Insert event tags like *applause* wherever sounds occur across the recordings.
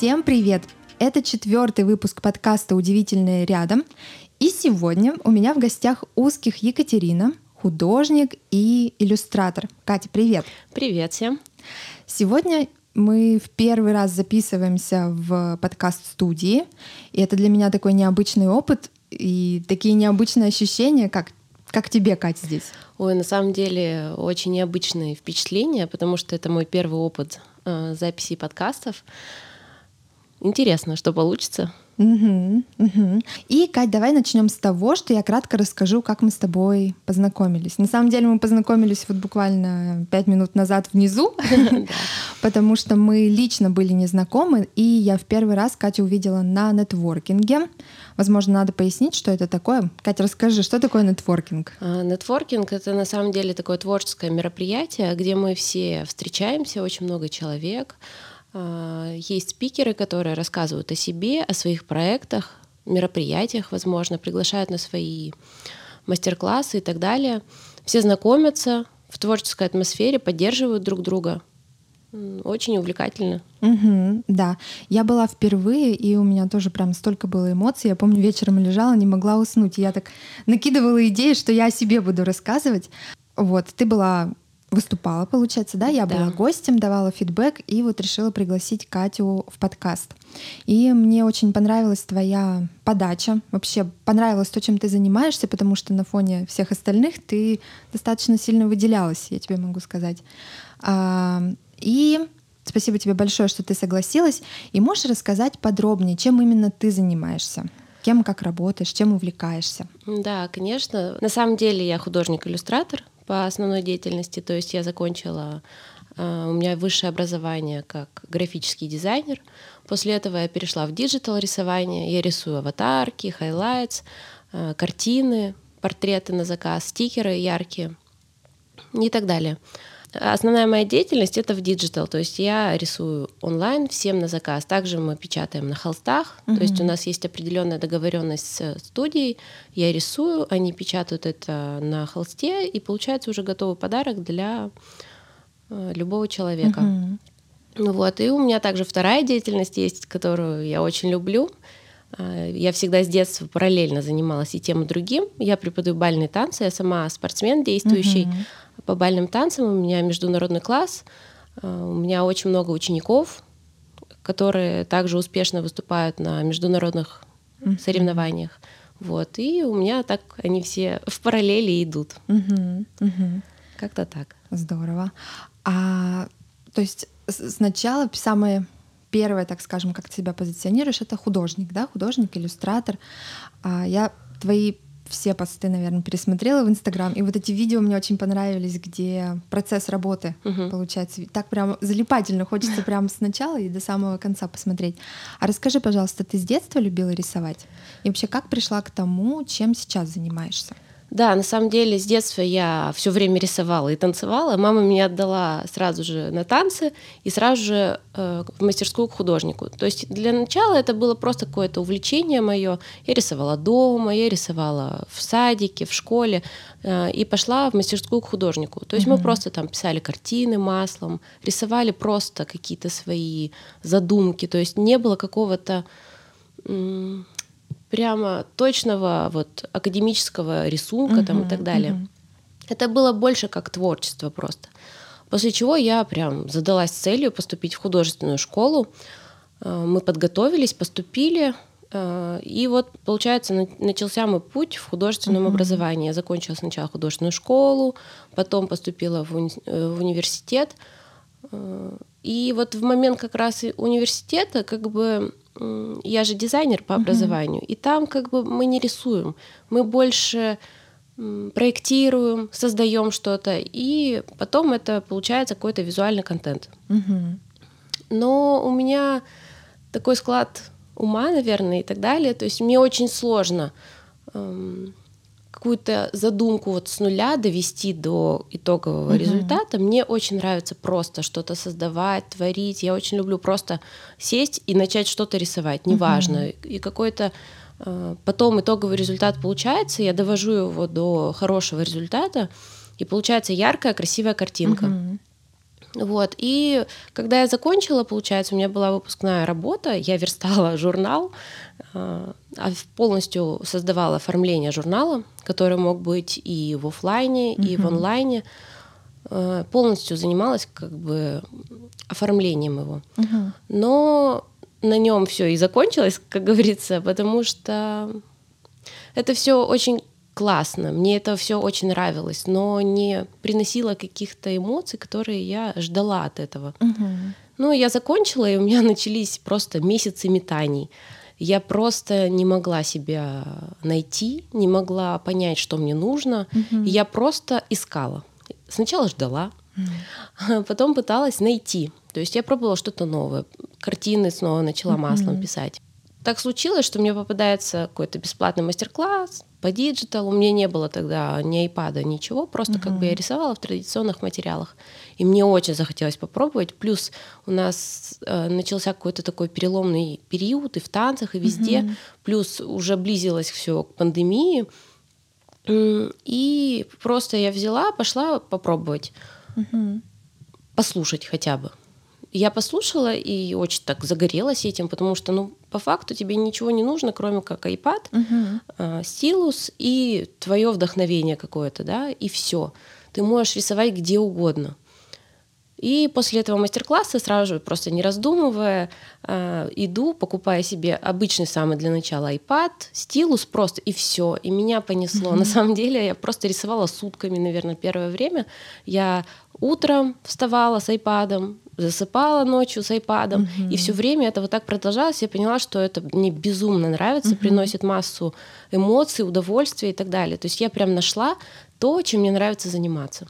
Всем привет! Это четвертый выпуск подкаста «Удивительное рядом». И сегодня у меня в гостях узких Екатерина, художник и иллюстратор. Катя, привет! Привет всем! Сегодня мы в первый раз записываемся в подкаст-студии, и это для меня такой необычный опыт и такие необычные ощущения, как как тебе, Катя, здесь? Ой, на самом деле очень необычные впечатления, потому что это мой первый опыт э, записи подкастов. Интересно, что получится. Угу, угу. И, Кать, давай начнем с того, что я кратко расскажу, как мы с тобой познакомились. На самом деле мы познакомились вот буквально пять минут назад внизу, *laughs* *laughs* потому что мы лично были незнакомы, и я в первый раз Катю увидела на нетворкинге. Возможно, надо пояснить, что это такое. Катя, расскажи, что такое нетворкинг? А, нетворкинг — это на самом деле такое творческое мероприятие, где мы все встречаемся, очень много человек, есть спикеры, которые рассказывают о себе, о своих проектах, мероприятиях, возможно, приглашают на свои мастер-классы и так далее. Все знакомятся в творческой атмосфере, поддерживают друг друга. Очень увлекательно. Угу, да. Я была впервые, и у меня тоже прям столько было эмоций. Я помню, вечером лежала, не могла уснуть. Я так накидывала идеи, что я о себе буду рассказывать. Вот, ты была выступала, получается, да? Я да. была гостем, давала фидбэк и вот решила пригласить Катю в подкаст. И мне очень понравилась твоя подача. Вообще понравилось то, чем ты занимаешься, потому что на фоне всех остальных ты достаточно сильно выделялась, я тебе могу сказать. А, и спасибо тебе большое, что ты согласилась. И можешь рассказать подробнее, чем именно ты занимаешься? Кем как работаешь, чем увлекаешься? Да, конечно. На самом деле я художник-иллюстратор, по основной деятельности. То есть я закончила, э, у меня высшее образование как графический дизайнер. После этого я перешла в digital рисование. Я рисую аватарки, highlights, э, картины, портреты на заказ, стикеры яркие и так далее. Основная моя деятельность это в digital, то есть я рисую онлайн всем на заказ. Также мы печатаем на холстах, mm-hmm. то есть у нас есть определенная договоренность с студией. Я рисую, они печатают это на холсте, и получается уже готовый подарок для э, любого человека. Mm-hmm. Вот, и у меня также вторая деятельность есть, которую я очень люблю. Э, я всегда с детства параллельно занималась и тем, и другим. Я преподаю бальные танцы, я сама спортсмен действующий. Mm-hmm по бальным танцам. У меня международный класс. Э, у меня очень много учеников, которые также успешно выступают на международных mm-hmm. соревнованиях. Вот. И у меня так они все в параллели идут. Mm-hmm. Mm-hmm. Как-то так. Здорово. А то есть сначала самое первое, так скажем, как ты себя позиционируешь, это художник, да, художник, иллюстратор. А я твои все посты, наверное, пересмотрела в Инстаграм. И вот эти видео мне очень понравились, где процесс работы угу. получается. Так прям залипательно, хочется прям сначала и до самого конца посмотреть. А расскажи, пожалуйста, ты с детства любила рисовать? И вообще, как пришла к тому, чем сейчас занимаешься? Да, на самом деле с детства я все время рисовала и танцевала. Мама меня отдала сразу же на танцы и сразу же э, в мастерскую к художнику. То есть для начала это было просто какое-то увлечение мое. Я рисовала дома, я рисовала в садике, в школе э, и пошла в мастерскую к художнику. То есть mm-hmm. мы просто там писали картины маслом, рисовали просто какие-то свои задумки. То есть не было какого-то прямо точного вот академического рисунка uh-huh, там и так далее. Uh-huh. Это было больше как творчество просто. После чего я прям задалась целью поступить в художественную школу. Э, мы подготовились, поступили, э, и вот, получается, начался мой путь в художественном uh-huh. образовании. Я закончила сначала художественную школу, потом поступила в, уни- э, в университет. И вот в момент как раз университета как бы я же дизайнер по образованию, и там как бы мы не рисуем, мы больше проектируем, создаем что-то, и потом это получается какой-то визуальный контент. Но у меня такой склад ума, наверное, и так далее. То есть мне очень сложно эм, какую-то задумку вот с нуля довести до итогового mm-hmm. результата. Мне очень нравится просто что-то создавать, творить. Я очень люблю просто сесть и начать что-то рисовать, неважно. Mm-hmm. И какой-то э, потом итоговый результат получается, я довожу его до хорошего результата, и получается яркая, красивая картинка. Mm-hmm. Вот. И когда я закончила, получается, у меня была выпускная работа, я верстала *laughs* журнал, полностью создавала оформление журнала, который мог быть и в офлайне, и в онлайне. А, полностью занималась как бы оформлением его. Но на нем все и закончилось, *laughs* как говорится, потому что это все очень классно, мне это все очень нравилось, но не приносило каких-то эмоций, которые я ждала от этого. Угу. Ну, я закончила, и у меня *laughs* начались просто месяцы метаний. Я просто не могла себя найти, не могла понять, что мне нужно. Угу. я просто искала. Сначала ждала, угу. *laughs* потом пыталась найти. То есть я пробовала что-то новое. Картины снова начала маслом угу. писать. Так случилось, что мне попадается какой-то бесплатный мастер-класс, по digital. У меня не было тогда ни айпада, ничего. Просто угу. как бы я рисовала в традиционных материалах. И мне очень захотелось попробовать. Плюс у нас э, начался какой-то такой переломный период и в танцах, и везде. Угу. Плюс уже близилось все к пандемии. И просто я взяла, пошла попробовать. Угу. Послушать хотя бы я послушала и очень так загорелась этим, потому что, ну, по факту тебе ничего не нужно, кроме как iPad, uh-huh. стилус и твое вдохновение какое-то, да, и все. Ты можешь рисовать где угодно. И после этого мастер-класса сразу же, просто не раздумывая, э, иду, покупая себе обычный самый для начала iPad, стилус просто, и все. И меня понесло. Mm-hmm. На самом деле я просто рисовала сутками, наверное, первое время. Я утром вставала с iPad, засыпала ночью с айпадом, mm-hmm. и все время это вот так продолжалось. Я поняла, что это мне безумно нравится, mm-hmm. приносит массу эмоций, удовольствия и так далее. То есть я прям нашла то, чем мне нравится заниматься.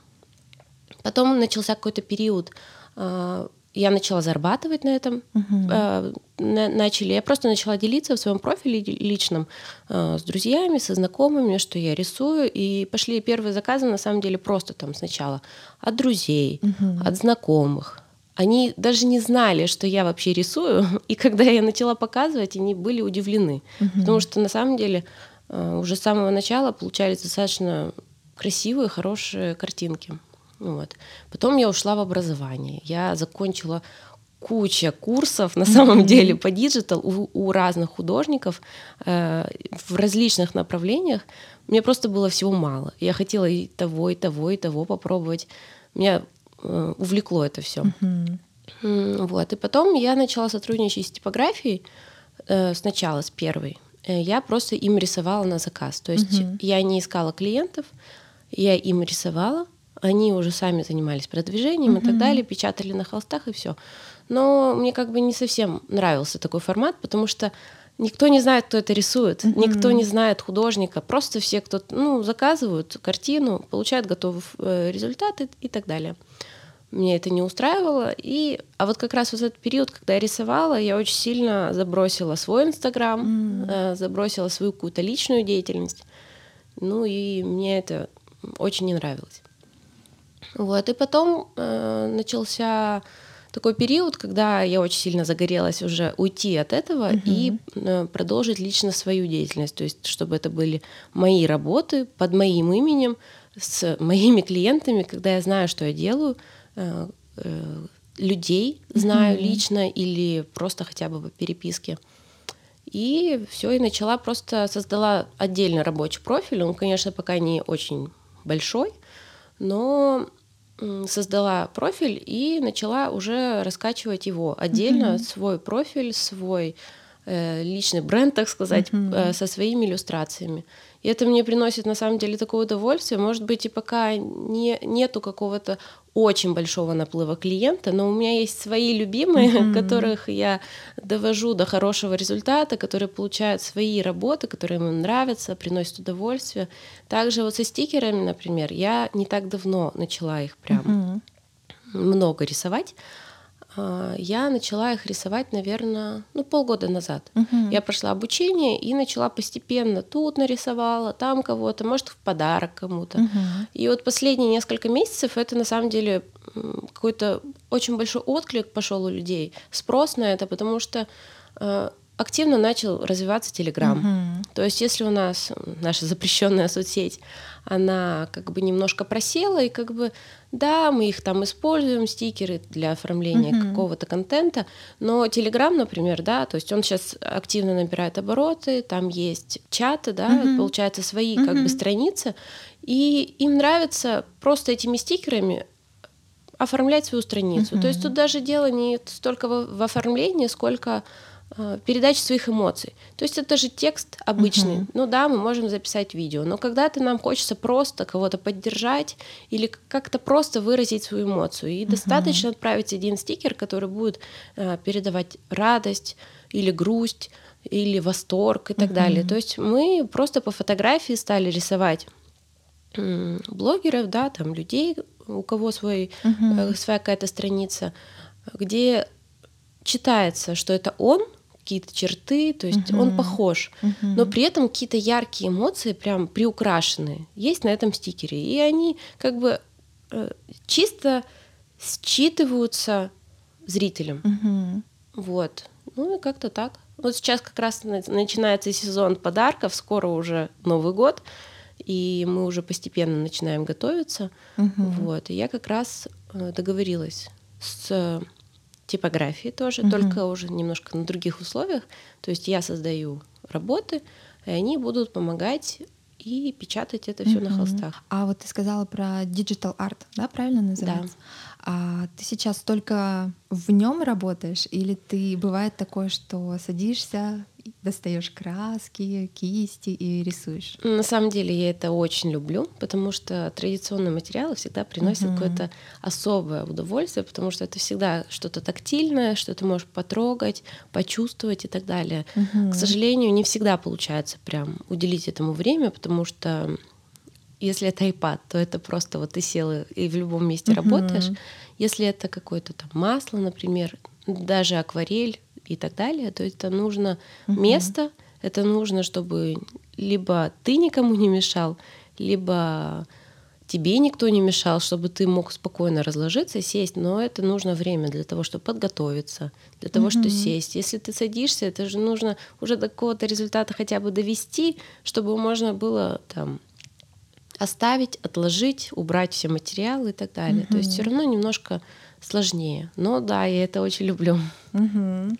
Потом начался какой-то период, а, я начала зарабатывать на этом, uh-huh. начали, я просто начала делиться в своем профиле личном а, с друзьями, со знакомыми, что я рисую, и пошли первые заказы на самом деле просто там сначала от друзей, uh-huh. от знакомых, они даже не знали, что я вообще рисую, *laughs* и когда я начала показывать, они были удивлены, угу. потому что на самом деле э, уже с самого начала получались достаточно красивые, хорошие картинки. Вот. Потом я ушла в образование. Я закончила куча курсов на самом деле по digital у, у разных художников э, в различных направлениях. Мне просто было всего мало. Я хотела и того, и того, и того попробовать. Меня Э, увлекло это все. Uh-huh. Вот. И потом я начала сотрудничать с типографией э, сначала, с первой. Э, я просто им рисовала на заказ. То есть uh-huh. я не искала клиентов, я им рисовала, они уже сами занимались продвижением uh-huh. и так далее, печатали на холстах и все. Но мне как бы не совсем нравился такой формат, потому что Никто не знает, кто это рисует, mm-hmm. никто не знает художника. Просто все, кто ну, заказывают картину, получают готовый э, результат и, и так далее. Мне это не устраивало. И, а вот как раз вот этот период, когда я рисовала, я очень сильно забросила свой Инстаграм, mm-hmm. забросила свою какую-то личную деятельность. Ну и мне это очень не нравилось. Вот, и потом э, начался такой период, когда я очень сильно загорелась уже уйти от этого угу. и э, продолжить лично свою деятельность, то есть чтобы это были мои работы под моим именем, с моими клиентами, когда я знаю, что я делаю, э, э, людей знаю угу. лично или просто хотя бы по переписке. И все, и начала просто создала отдельный рабочий профиль. Он, конечно, пока не очень большой, но создала профиль и начала уже раскачивать его отдельно, mm-hmm. свой профиль, свой э, личный бренд, так сказать, mm-hmm. э, со своими иллюстрациями. И это мне приносит на самом деле такое удовольствие. Может быть, и пока не, нету какого-то очень большого наплыва клиента, но у меня есть свои любимые, *laughs* mm-hmm. которых я довожу до хорошего результата, которые получают свои работы, которые им нравятся, приносят удовольствие. Также вот со стикерами, например, я не так давно начала их прям mm-hmm. много рисовать. А, я начала их рисовать, наверное, ну, полгода назад. Uh-huh. Я прошла обучение и начала постепенно тут нарисовала, там кого-то, может, в подарок кому-то. Uh-huh. И вот последние несколько месяцев это на самом деле какой-то очень большой отклик пошел у людей, спрос на это, потому что э, активно начал развиваться Телеграм. Угу. То есть, если у нас наша запрещенная соцсеть, она как бы немножко просела, и как бы да, мы их там используем, стикеры для оформления uh-huh. какого-то контента, но Telegram, например, да, то есть он сейчас активно набирает обороты, там есть чаты, да, uh-huh. получается свои uh-huh. как бы страницы, и им нравится просто этими стикерами оформлять свою страницу. Uh-huh. То есть тут даже дело не столько в, в оформлении, сколько Э, передачи своих эмоций. То есть это же текст обычный. Uh-huh. Ну да, мы можем записать видео, но когда-то нам хочется просто кого-то поддержать или как-то просто выразить свою эмоцию. И uh-huh. достаточно отправить один стикер, который будет э, передавать радость или грусть или восторг и так uh-huh. далее. То есть мы просто по фотографии стали рисовать блогеров, да, там людей, у кого свой, uh-huh. своя какая-то страница, где читается, что это он, какие-то черты, то есть uh-huh. он похож, uh-huh. но при этом какие-то яркие эмоции прям приукрашенные есть на этом стикере, и они как бы э, чисто считываются зрителям. Uh-huh. Вот. Ну и как-то так. Вот сейчас как раз начинается сезон подарков, скоро уже Новый год, и мы уже постепенно начинаем готовиться. Uh-huh. Вот. И я как раз э, договорилась с типографии тоже, угу. только уже немножко на других условиях. То есть я создаю работы, и они будут помогать и печатать это все угу. на холстах. А вот ты сказала про digital art, да, правильно называется? Да. А ты сейчас только в нем работаешь, или ты бывает такое, что садишься, достаешь краски, кисти и рисуешь? На самом деле я это очень люблю, потому что традиционные материалы всегда приносят uh-huh. какое-то особое удовольствие, потому что это всегда что-то тактильное, что ты можешь потрогать, почувствовать и так далее. Uh-huh. К сожалению, не всегда получается прям уделить этому время, потому что если это iPad, то это просто вот ты сел и в любом месте uh-huh. работаешь. Если это какое-то там масло, например, даже акварель, и так далее, то это нужно угу. место, это нужно, чтобы либо ты никому не мешал, либо тебе никто не мешал, чтобы ты мог спокойно разложиться, сесть, но это нужно время для того, чтобы подготовиться, для того, mm чтобы сесть. Если ты садишься, это же нужно уже до какого-то результата хотя бы довести, чтобы можно было там оставить, отложить, убрать все материалы и так далее. mm То есть все равно немножко сложнее. Но да, я это очень люблю. Угу.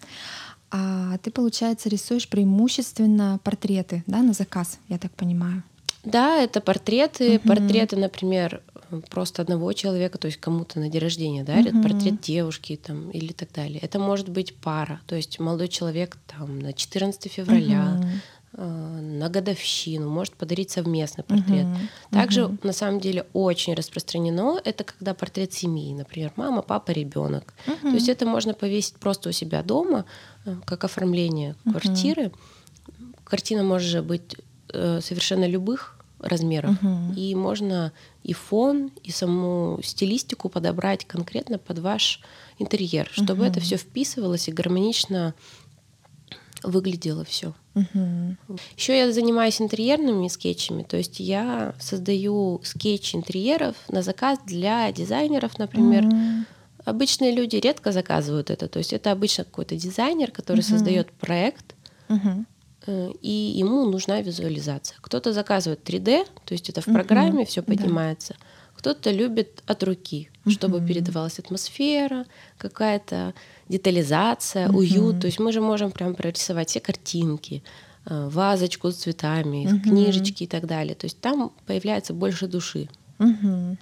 А ты, получается, рисуешь преимущественно портреты, да, на заказ, я так понимаю? Да, это портреты. Угу. Портреты, например, просто одного человека, то есть кому-то на день рождения дарят угу. портрет девушки там или так далее. Это может быть пара, то есть молодой человек там на 14 февраля, угу. Э, на годовщину, может подарить совместный портрет. Uh-huh. Также uh-huh. на самом деле очень распространено это когда портрет семьи, например, мама, папа, ребенок. Uh-huh. То есть это можно повесить просто у себя дома, э, как оформление квартиры. Картина может быть э, совершенно любых размеров, uh-huh. и можно и фон, и саму стилистику подобрать конкретно под ваш интерьер, чтобы uh-huh. это все вписывалось и гармонично выглядело все. Угу. Еще я занимаюсь интерьерными скетчами, то есть я создаю скетчи интерьеров на заказ для дизайнеров, например. Угу. Обычные люди редко заказывают это, то есть это обычно какой-то дизайнер, который угу. создает проект, угу. и ему нужна визуализация. Кто-то заказывает 3D, то есть это в программе угу. все поднимается. Да. Кто-то любит от руки, чтобы угу. передавалась атмосфера, какая-то детализация, угу. уют. То есть мы же можем прям прорисовать все картинки, э, вазочку с цветами, угу. книжечки и так далее. То есть там появляется больше души. Угу.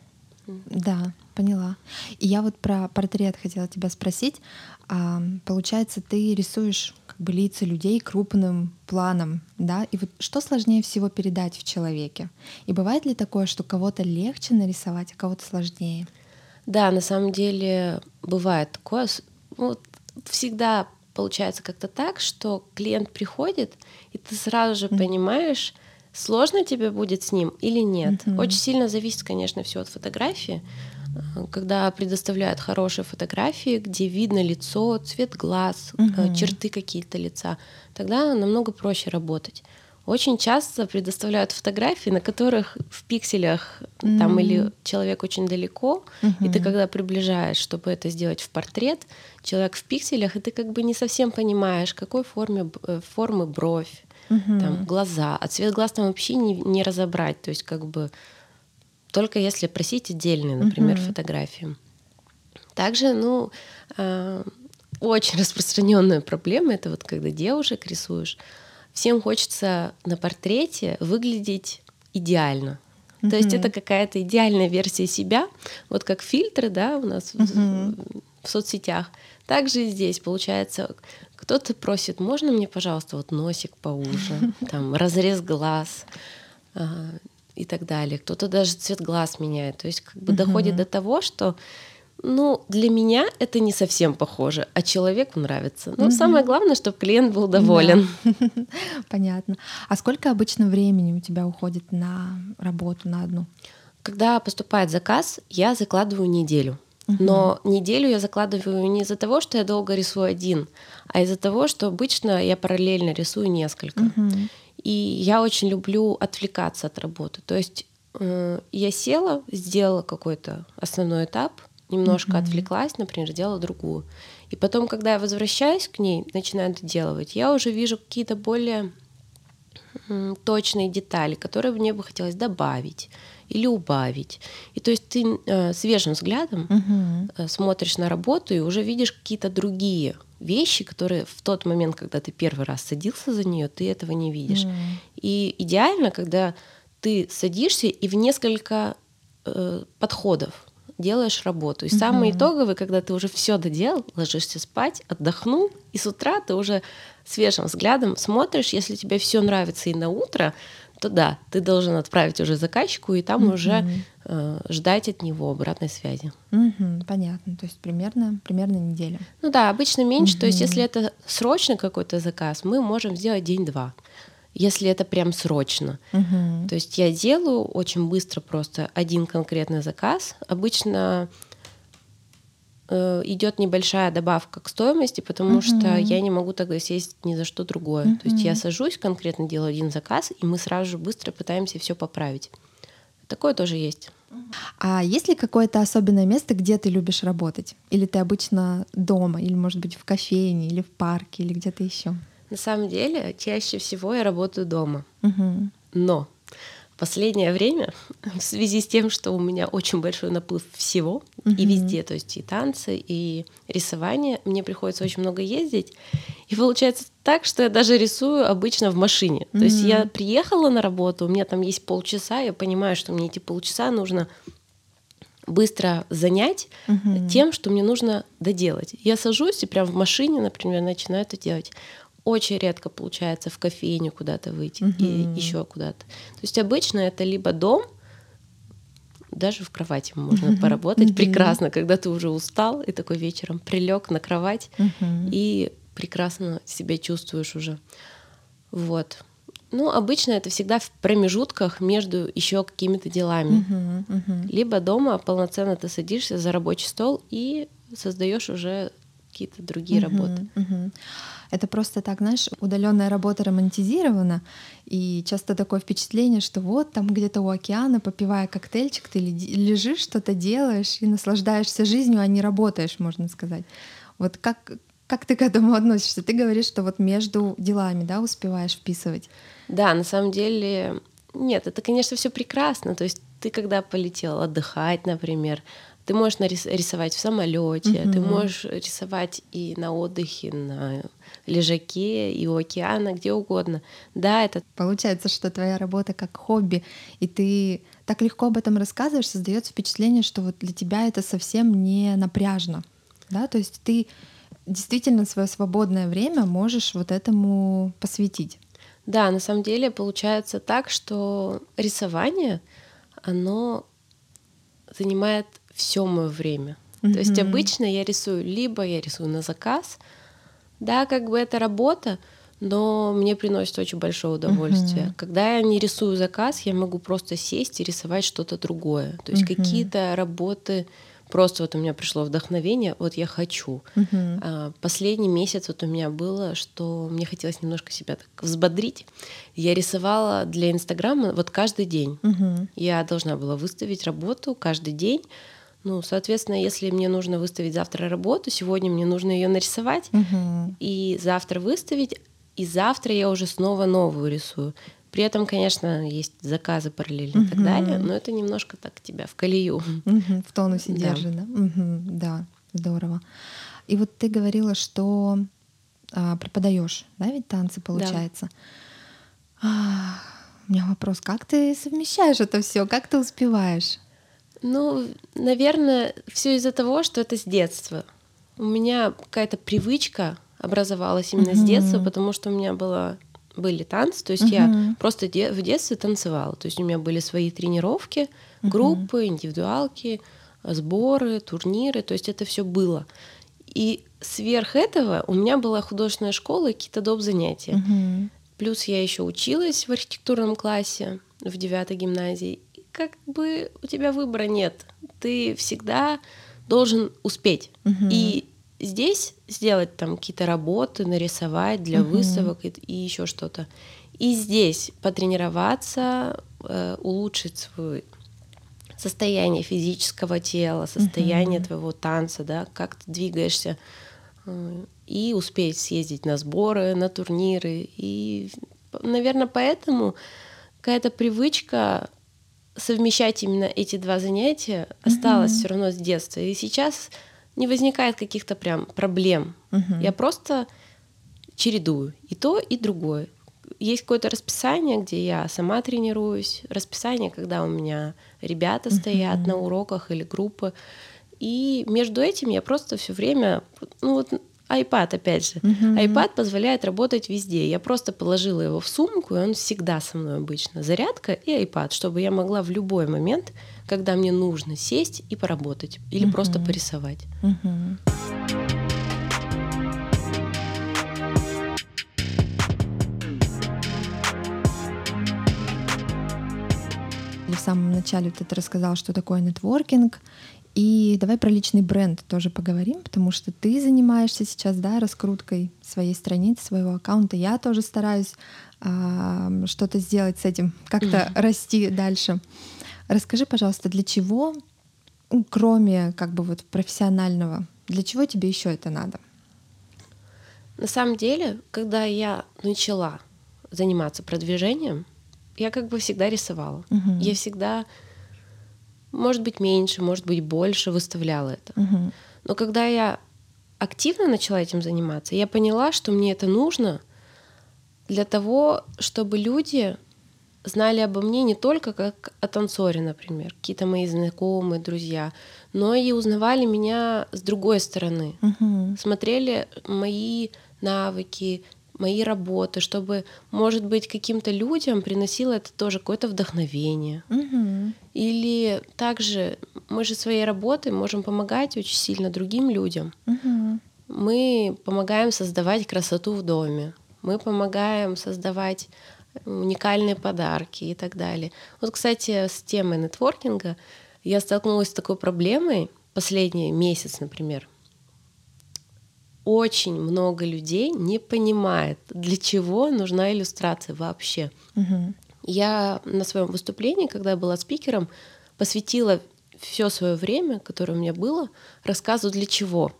Да, поняла. И я вот про портрет хотела тебя спросить. А, получается, ты рисуешь как бы лица людей крупным планом, да? И вот что сложнее всего передать в человеке? И бывает ли такое, что кого-то легче нарисовать, а кого-то сложнее? Да, на самом деле бывает такое ну, всегда получается как-то так, что клиент приходит, и ты сразу же mm-hmm. понимаешь, сложно тебе будет с ним или нет. Mm-hmm. Очень сильно зависит, конечно, все от фотографии. Когда предоставляют хорошие фотографии, где видно лицо, цвет глаз, mm-hmm. черты какие-то лица, тогда намного проще работать. очень часто предоставляют фотографии, на которых в пикселях mm-hmm. там или человек очень далеко, mm-hmm. и ты когда приближаешь, чтобы это сделать в портрет, человек в пикселях, и ты как бы не совсем понимаешь, какой форме, э, формы бровь, mm-hmm. там глаза, а цвет глаз там вообще не, не разобрать, то есть как бы только если просить отдельные, например, mm-hmm. фотографии. Также, ну, э, очень *laughs* распространенная проблема это вот когда девушек рисуешь всем хочется на портрете выглядеть идеально. Mm-hmm. То есть это какая-то идеальная версия себя, вот как фильтры, да, у нас mm-hmm. в, в соцсетях. Также и здесь получается, кто-то просит, можно мне, пожалуйста, вот носик поуже, *laughs* там разрез глаз а, и так далее. Кто-то даже цвет глаз меняет. То есть как бы mm-hmm. доходит до того, что ну, для меня это не совсем похоже, а человеку нравится. Но угу. самое главное, чтобы клиент был доволен. Да. *laughs* Понятно. А сколько обычно времени у тебя уходит на работу на одну? Когда поступает заказ, я закладываю неделю. Но неделю я закладываю не из-за того, что я долго рисую один, а из-за того, что обычно я параллельно рисую несколько. Угу. И я очень люблю отвлекаться от работы. То есть э, я села, сделала какой-то основной этап, немножко mm-hmm. отвлеклась, например, сделала другую. И потом, когда я возвращаюсь к ней, начинаю доделывать, я уже вижу какие-то более точные детали, которые мне бы хотелось добавить или убавить. И то есть ты э, свежим взглядом э, смотришь на работу и уже видишь какие-то другие вещи, которые в тот момент, когда ты первый раз садился за нее, ты этого не видишь. Uh-huh. И идеально, когда ты садишься и в несколько э, подходов делаешь работу. И угу. самый итоговый, когда ты уже все доделал, ложишься спать, отдохнул, и с утра ты уже свежим взглядом смотришь, если тебе все нравится и на утро, то да, ты должен отправить уже заказчику и там угу. уже э, ждать от него обратной связи. Угу, понятно. То есть примерно, примерно неделя. Ну да, обычно меньше. Угу. То есть если это срочный какой-то заказ, мы можем сделать день-два если это прям срочно. Угу. То есть я делаю очень быстро просто один конкретный заказ. Обычно э, идет небольшая добавка к стоимости, потому угу. что я не могу тогда сесть ни за что другое. Угу. То есть я сажусь, конкретно делаю один заказ, и мы сразу же быстро пытаемся все поправить. Такое тоже есть. А есть ли какое-то особенное место, где ты любишь работать? Или ты обычно дома, или, может быть, в кофейне, или в парке, или где-то еще? На самом деле, чаще всего я работаю дома. Угу. Но в последнее время, *laughs* в связи с тем, что у меня очень большой наплыв всего, угу. и везде, то есть и танцы, и рисование, мне приходится очень много ездить. И получается так, что я даже рисую обычно в машине. Угу. То есть я приехала на работу, у меня там есть полчаса, я понимаю, что мне эти полчаса нужно быстро занять угу. тем, что мне нужно доделать. Я сажусь и прям в машине, например, начинаю это делать очень редко получается в кофейню куда-то выйти угу. и еще куда-то. То есть обычно это либо дом, даже в кровати можно uh поработать uh прекрасно, когда ты уже устал и такой вечером прилег на кровать uh и прекрасно себя чувствуешь уже. Вот. Ну, обычно это всегда в промежутках между еще какими-то делами. Uh-huh, uh-huh. Либо дома полноценно ты садишься за рабочий стол и создаешь уже какие-то другие uh-huh, работы. Uh-huh. Это просто так, знаешь, удаленная работа романтизирована, и часто такое впечатление, что вот там где-то у океана, попивая коктейльчик, ты лежишь, что-то делаешь и наслаждаешься жизнью, а не работаешь, можно сказать. Вот как, как ты к этому относишься? Ты говоришь, что вот между делами, да, успеваешь вписывать. Да, на самом деле, нет, это, конечно, все прекрасно. То есть ты когда полетел отдыхать, например, ты можешь нарисовать в самолете, mm-hmm. ты можешь рисовать и на отдыхе, на лежаке, и у океана, где угодно. Да, это... Получается, что твоя работа как хобби, и ты так легко об этом рассказываешь, создается впечатление, что вот для тебя это совсем не напряжно. Да? То есть ты действительно свое свободное время можешь вот этому посвятить. Да, на самом деле получается так, что рисование, оно занимает все мое время. Mm-hmm. То есть обычно я рисую либо я рисую на заказ, да, как бы это работа, но мне приносит очень большое удовольствие. Uh-huh. Когда я не рисую заказ, я могу просто сесть и рисовать что-то другое. То есть uh-huh. какие-то работы Просто вот у меня пришло вдохновение, вот я хочу. А, Последний месяц вот у меня было, что мне хотелось немножко себя так взбодрить. Я рисовала для Инстаграма вот каждый день. Мгм. Я должна была выставить работу каждый день. Ну, соответственно, если мне нужно выставить завтра работу, сегодня мне нужно ее нарисовать, Мгм. и завтра выставить, и завтра я уже снова новую рисую. При этом, конечно, есть заказы параллельно и так далее, но это немножко так тебя в колею. Мгм. В тонусе Да. держит, да? Мгм. Да, здорово. И вот ты говорила, что а, преподаешь, да, ведь танцы получается. А, у меня вопрос: как ты совмещаешь это все? Как ты успеваешь? Ну, наверное, все из-за того, что это с детства. У меня какая-то привычка образовалась именно с детства, потому что у меня было, были танцы, то есть я Мгм. просто де- в детстве танцевала. То есть у меня были свои тренировки, группы, индивидуалки, сборы, турниры, то есть это все было. И сверх этого у меня была художественная школа и какие-то доп. занятия. Мгм. Плюс я еще училась в архитектурном классе в девятой гимназии. Как бы у тебя выбора нет. Ты всегда должен успеть. Мгм. И здесь сделать там какие-то работы, нарисовать для Мгм. выставок и, и еще что-то. И здесь потренироваться, э, улучшить свое состояние физического тела, состояние Мгм. твоего танца, да, как ты двигаешься, э, и успеть съездить на сборы, на турниры. И, наверное, поэтому какая-то привычка совмещать именно эти два занятия осталась Мгм. все равно с детства. И сейчас не возникает каких-то прям проблем. Мгм. Я просто чередую и то, и другое. Есть какое-то расписание, где я сама тренируюсь, расписание, когда у меня ребята стоят Мгм. на уроках или группы. И между этим я просто все время, ну вот iPad опять же, Мгм. iPad позволяет работать везде. Я просто положила его в сумку, и он всегда со мной обычно. Зарядка и iPad, чтобы я могла в любой момент, когда мне нужно сесть и поработать или просто Мгм. порисовать. И В самом начале ты рассказал, что такое нетворкинг. И давай про личный бренд тоже поговорим, потому что ты занимаешься сейчас, да, раскруткой своей страницы, своего аккаунта. Я тоже стараюсь а, что-то сделать с этим, как-то расти дальше. Расскажи, пожалуйста, для чего, ну, кроме как бы вот профессионального, для чего тебе еще это надо? На самом деле, когда я начала заниматься продвижением, я как бы всегда рисовала. Мгм. Я всегда, может быть, меньше, может быть, больше выставляла это. Мгм. Но когда я активно начала этим заниматься, я поняла, что мне это нужно для того, чтобы люди знали обо мне не только как о танцоре, например, какие-то мои знакомые, друзья, но и узнавали меня с другой стороны, Мгм. смотрели мои навыки, мои работы, чтобы, может быть, каким-то людям приносило это тоже какое-то вдохновение. Мгм. Или также мы же своей работой можем помогать очень сильно другим людям. Мгм. Мы помогаем создавать красоту в доме, мы помогаем создавать уникальные подарки и так далее. Вот, кстати, с темой нетворкинга я столкнулась с такой проблемой последний месяц, например. Очень много людей не понимает, для чего нужна иллюстрация вообще. Мгм. Я на своем выступлении, когда я была спикером, посвятила все свое время, которое у меня было, рассказу для чего.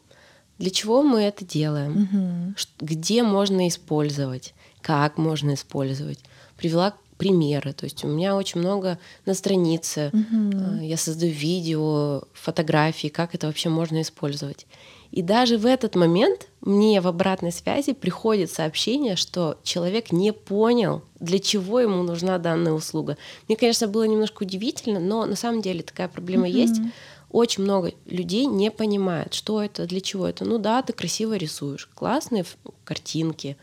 Для чего мы это делаем, ш- где можно использовать, как можно использовать. Привела примеры. То есть у меня очень много на странице. Э, Я создаю видео, фотографии, как это вообще можно использовать. И даже в этот момент мне в обратной связи приходит сообщение, что человек не понял, для чего ему нужна данная услуга. Мне, конечно, было немножко удивительно, но на самом деле такая проблема Мгм. есть. Очень много людей не понимают, что это, для чего это. Ну да, ты красиво рисуешь, классные картинки.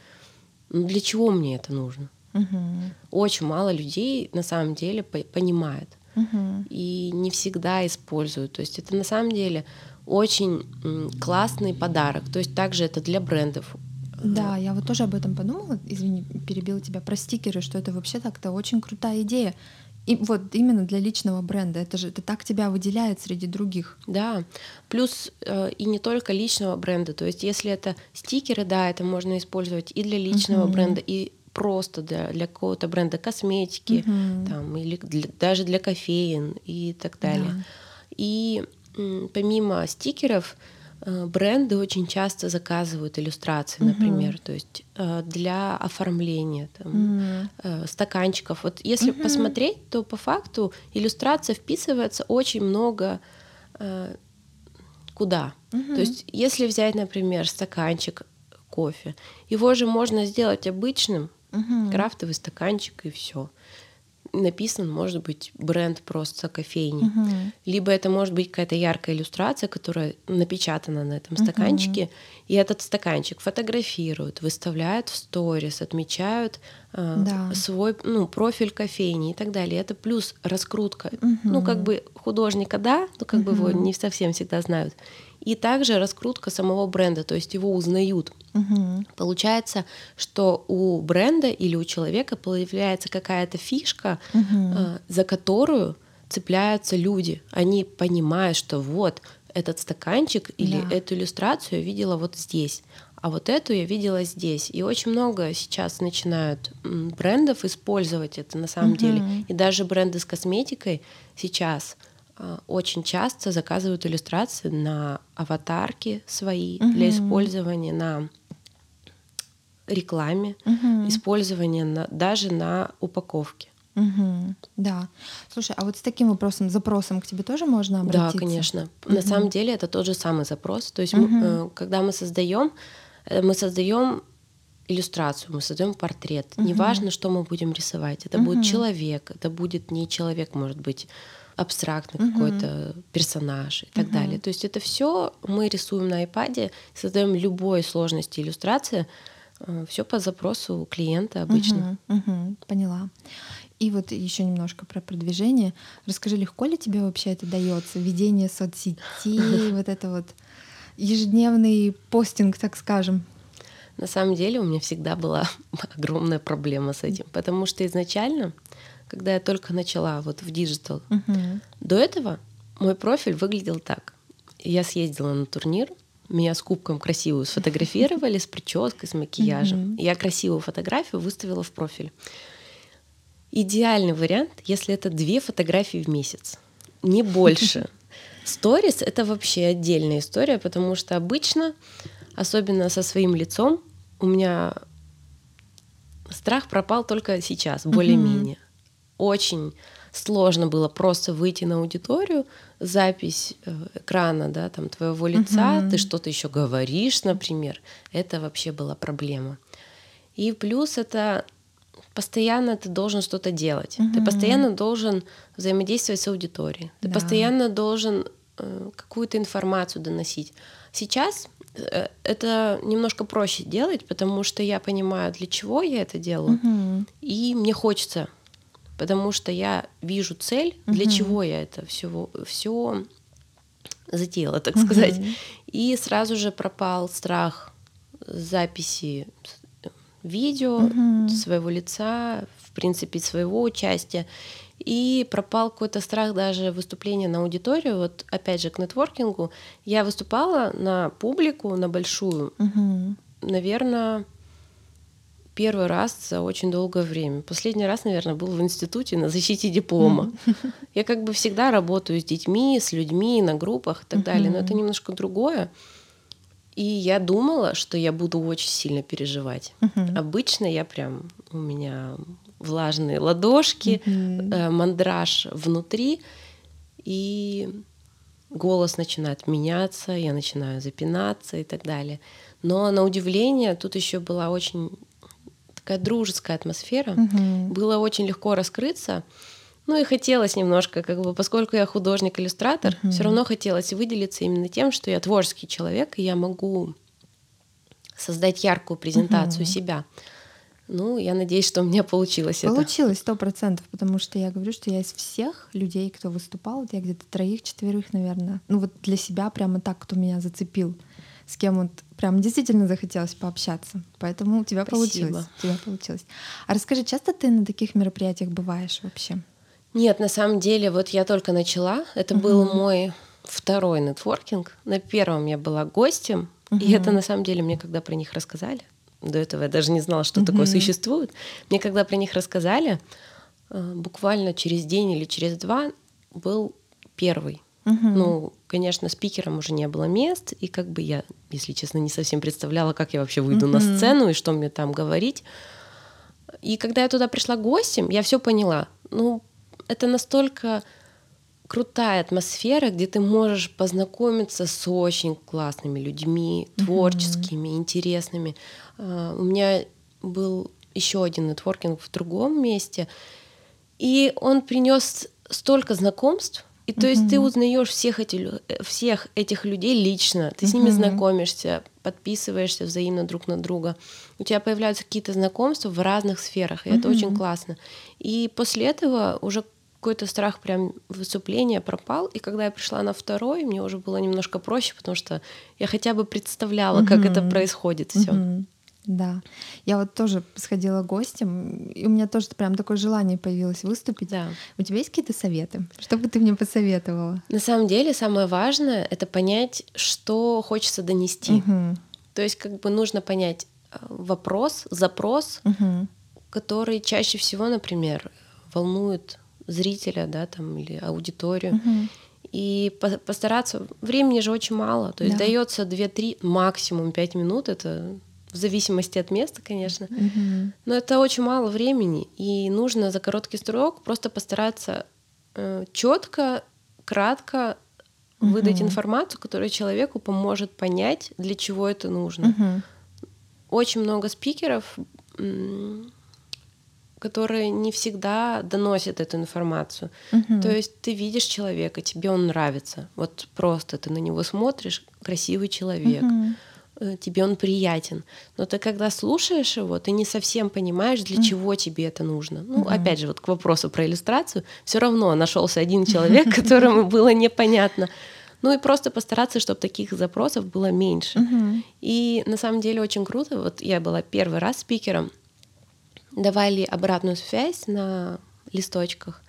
Но для чего мне это нужно? Мгм. Очень мало людей на самом деле по- понимает Мгм. и не всегда используют. То есть это на самом деле очень классный подарок. То есть также это для брендов. Да, я вот тоже об этом подумала. Извини, перебила тебя про стикеры, что это вообще так-то очень крутая идея. И вот именно для личного бренда. Это же это так тебя выделяет среди других. Да. Плюс э, и не только личного бренда. То есть, если это стикеры, да, это можно использовать и для личного uh-huh. бренда, и просто для, для какого-то бренда косметики, uh-huh. там, или для, даже для кофеин и так далее. Да. И помимо стикеров, Э, бренды очень часто заказывают иллюстрации, например, uh-huh. то есть э, для оформления там, uh-huh. стаканчиков. Вот если uh-huh. посмотреть, то по факту иллюстрация вписывается очень много куда. Uh-huh. То есть если взять, например, стаканчик кофе, его же можно сделать обычным, uh-huh. крафтовый стаканчик и все написан, может быть, бренд просто кофейни. Угу. Либо это может быть какая-то яркая иллюстрация, которая напечатана на этом стаканчике, угу. и этот стаканчик фотографируют, выставляют в сторис, отмечают э, да. свой ну, профиль кофейни и так далее. Это плюс раскрутка. Угу. Ну, как бы художника, да, но как угу. бы его не совсем всегда знают. И также раскрутка самого бренда, то есть его узнают. Угу. Получается, что у бренда или у человека появляется какая-то фишка, угу. за которую цепляются люди. Они понимают, что вот этот стаканчик или да. эту иллюстрацию я видела вот здесь, а вот эту я видела здесь. И очень много сейчас начинают брендов использовать это на самом угу. деле. И даже бренды с косметикой сейчас очень часто заказывают иллюстрации на аватарки свои угу. для использования на рекламе, угу. использования на, даже на упаковке. Угу, да. Слушай, а вот с таким вопросом, запросом к тебе тоже можно обратиться? Да, конечно. Угу. На самом деле это тот же самый запрос. То есть, угу. мы, когда мы создаем, э, мы создаем иллюстрацию, мы создаем портрет. Угу. Неважно, что мы будем рисовать. Это угу. будет человек, это будет не человек, может быть абстрактный угу. какой-то персонаж и так угу. далее. То есть это все мы рисуем на iPad, создаем любой сложности иллюстрации, э, все по запросу клиента обычно. Угу, угу, поняла. И вот еще немножко про продвижение. Расскажи, легко ли тебе вообще это дается? Ведение соцсетей, *laughs* вот это вот ежедневный постинг, так скажем. На самом деле у меня всегда была *laughs* огромная проблема с этим, потому что изначально когда я только начала вот в digital. Uh-huh. До этого мой профиль выглядел так. Я съездила на турнир, меня с кубком красивую *laughs* сфотографировали, с прической, с макияжем. Я красивую фотографию выставила в профиль. Идеальный вариант, если это две фотографии в месяц, не больше. *laughs* Сторис — это вообще отдельная история, потому что обычно, особенно со своим лицом, у меня страх пропал только сейчас, более-менее очень сложно было просто выйти на аудиторию, запись э, экрана, да, там твоего лица, угу. ты что-то еще говоришь, например, это вообще была проблема. И плюс это постоянно ты должен что-то делать, угу. ты постоянно должен взаимодействовать с аудиторией, ты да. постоянно должен э, какую-то информацию доносить. Сейчас э, это немножко проще делать, потому что я понимаю, для чего я это делаю, угу. и мне хочется потому что я вижу цель, для угу. чего я это всего все затеяла, так сказать. Угу. И сразу же пропал страх записи видео угу. своего лица, в принципе, своего участия. И пропал какой-то страх даже выступления на аудиторию. Вот опять же к нетворкингу. Я выступала на публику, на большую, угу. наверное, первый раз за очень долгое время. Последний раз, наверное, был в институте на защите диплома. Я как бы всегда работаю с детьми, с людьми, на группах и так далее, но это немножко другое. И я думала, что я буду очень сильно переживать. Обычно я прям у меня влажные ладошки, э, мандраж внутри, и голос начинает меняться, я начинаю запинаться и так далее. Но на удивление тут еще была очень такая дружеская атмосфера. Угу. Было очень легко раскрыться. Ну и хотелось немножко, как бы, поскольку я художник-иллюстратор, угу. все равно хотелось выделиться именно тем, что я творческий человек, и я могу создать яркую презентацию угу. себя. Ну, я надеюсь, что у меня получилось, получилось это. Получилось сто процентов, потому что я говорю, что я из всех людей, кто выступал, я где-то троих, четверых, наверное, ну вот для себя прямо так, кто меня зацепил с кем вот прям действительно захотелось пообщаться. Поэтому у тебя Спасибо. получилось. У тебя получилось. А расскажи, часто ты на таких мероприятиях бываешь вообще? Нет, на самом деле, вот я только начала. Это угу. был мой второй нетворкинг. На первом я была гостем, угу. и это на самом деле мне когда про них рассказали. До этого я даже не знала, что угу. такое существует. Мне когда про них рассказали, э, буквально через день или через два был первый. Угу. Ну, конечно, спикером уже не было мест, и как бы я, если честно, не совсем представляла, как я вообще выйду угу. на сцену и что мне там говорить. И когда я туда пришла гостем, я все поняла. Ну, это настолько крутая атмосфера, где ты можешь познакомиться с очень классными людьми, творческими, mm-hmm. интересными. Uh, у меня был еще один нетворкинг в другом месте, и он принес столько знакомств. И то mm-hmm. есть ты узнаешь всех, эти, всех этих людей лично, ты mm-hmm. с ними знакомишься, подписываешься взаимно друг на друга. У тебя появляются какие-то знакомства в разных сферах, и mm-hmm. это очень классно. И после этого уже какой-то страх прям выступления пропал. И когда я пришла на второй, мне уже было немножко проще, потому что я хотя бы представляла, как это происходит все. Да. Я вот тоже сходила гостем, и у меня тоже прям такое желание появилось выступить. Да. У тебя есть какие-то советы? Что бы ты мне посоветовала? На самом деле самое важное — это понять, что хочется донести. Угу. То есть как бы нужно понять э, вопрос, запрос, угу. который чаще всего, например, волнует зрителя, да, там, или аудиторию. Угу. И по постараться, времени же очень мало, то есть да. дается 2-3, максимум 5 минут, это в зависимости от места, конечно. Угу. Но это очень мало времени, и нужно за короткий срок просто постараться э, четко, кратко угу. выдать информацию, которая человеку поможет понять, для чего это нужно. Угу. Очень много спикеров которые не всегда доносят эту информацию. Угу. То есть ты видишь человека, тебе он нравится. Вот просто ты на него смотришь, красивый человек. Угу. Тебе он приятен. Но ты когда слушаешь его, ты не совсем понимаешь, для чего тебе это нужно. Ну, угу. опять же, вот к вопросу про иллюстрацию, все равно нашелся один человек, *laughs* которому было непонятно. Ну и просто постараться, чтобы таких запросов было меньше. Угу. И на самом деле очень круто. Вот я была первый раз спикером, давали обратную связь на листочках.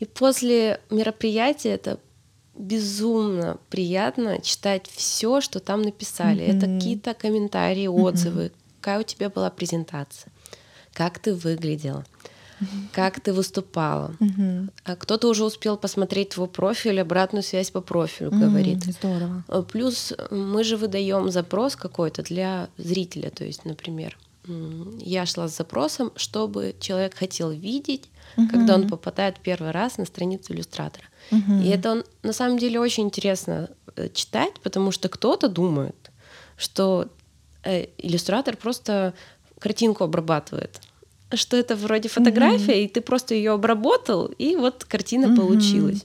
И после мероприятия это безумно приятно читать все, что там написали. Mm-hmm. Это какие-то комментарии, отзывы, mm-hmm. какая у тебя была презентация, как ты выглядела, mm-hmm. как ты выступала. Mm-hmm. Кто-то уже успел посмотреть твой профиль, обратную связь по профилю mm-hmm. говорит. Здорово. Плюс мы же выдаем запрос какой-то для зрителя, то есть, например, я шла с запросом, чтобы человек хотел видеть, угу. когда он попадает первый раз на страницу иллюстратора. Угу. И это на самом деле очень интересно э, читать, потому что кто-то думает, что э, иллюстратор просто картинку обрабатывает, что это вроде фотография, угу. и ты просто ее обработал, и вот картина угу. получилась.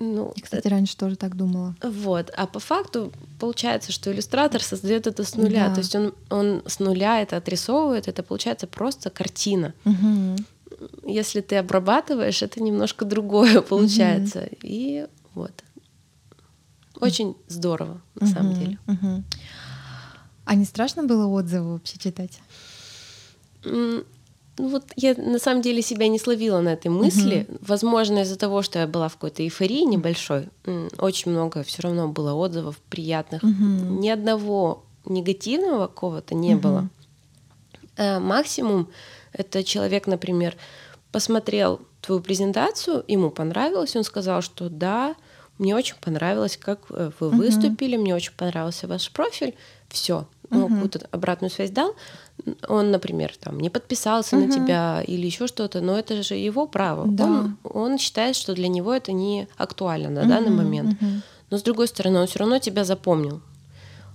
Ну, Я, кстати, раньше тоже так думала. Вот. А по факту получается, что иллюстратор создает это с нуля. Да. То есть он, он с нуля это отрисовывает, это получается просто картина. Угу. Если ты обрабатываешь, это немножко другое *laughs* получается. Угу. И вот. Очень здорово, на угу. самом деле. Угу. А не страшно было отзывы вообще читать? Ну вот я на самом деле себя не словила на этой мысли. Угу. Возможно, из-за того, что я была в какой-то эйфории небольшой, очень много все равно было отзывов приятных. Угу. Ни одного негативного какого-то не угу. было. А максимум это человек, например, посмотрел твою презентацию, ему понравилось, он сказал, что да, мне очень понравилось, как э, вы угу. выступили, мне очень понравился ваш профиль, все, ну, угу. какую-то обратную связь дал, он, например, там не подписался угу. на тебя или еще что-то, но это же его право. Да. Он, он считает, что для него это не актуально на угу, данный момент. Угу. Но с другой стороны, он все равно тебя запомнил.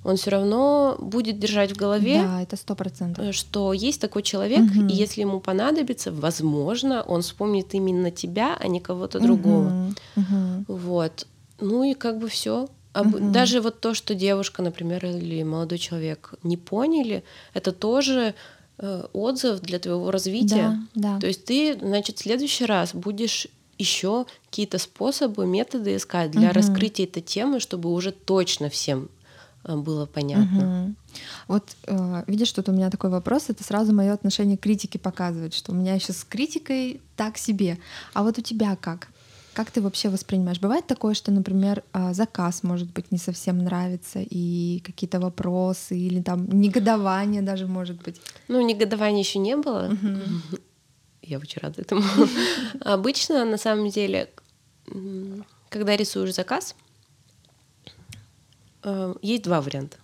Он все равно будет держать в голове, да, это сто процентов, э, что есть такой человек, угу. и если ему понадобится, возможно, он вспомнит именно тебя, а не кого-то угу. другого. Угу. Вот. Ну и как бы все. Об... Угу. Даже вот то, что девушка, например, или молодой человек не поняли, это тоже э, отзыв для твоего развития. Да, да. То есть ты, значит, в следующий раз будешь еще какие-то способы, методы искать для угу. раскрытия этой темы, чтобы уже точно всем было понятно. Угу. Вот э, видишь, что у меня такой вопрос, это сразу мое отношение к критике показывает, что у меня еще с критикой так себе. А вот у тебя как? Как ты вообще воспринимаешь? Бывает такое, что, например, а, заказ, может быть, не совсем нравится, и какие-то вопросы, или там негодование даже может быть? Ну, негодования еще не было. *laughs* Я очень рада этому. *laughs* Обычно, на самом деле, когда рисуешь заказ, э, есть два варианта.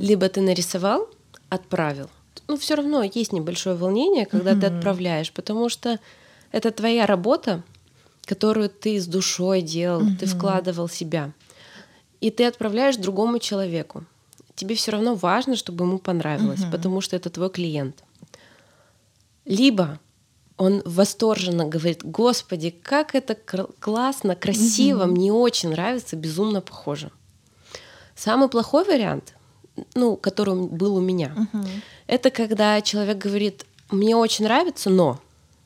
Либо ты нарисовал, отправил. Ну, все равно есть небольшое волнение, когда ты отправляешь, потому что это твоя работа, которую ты с душой делал, угу. ты вкладывал себя. И ты отправляешь другому человеку. Тебе все равно важно, чтобы ему понравилось, угу. потому что это твой клиент. Либо он восторженно говорит, Господи, как это классно, красиво, угу. мне очень нравится, безумно похоже. Самый плохой вариант, ну, который был у меня, угу. это когда человек говорит, мне очень нравится, но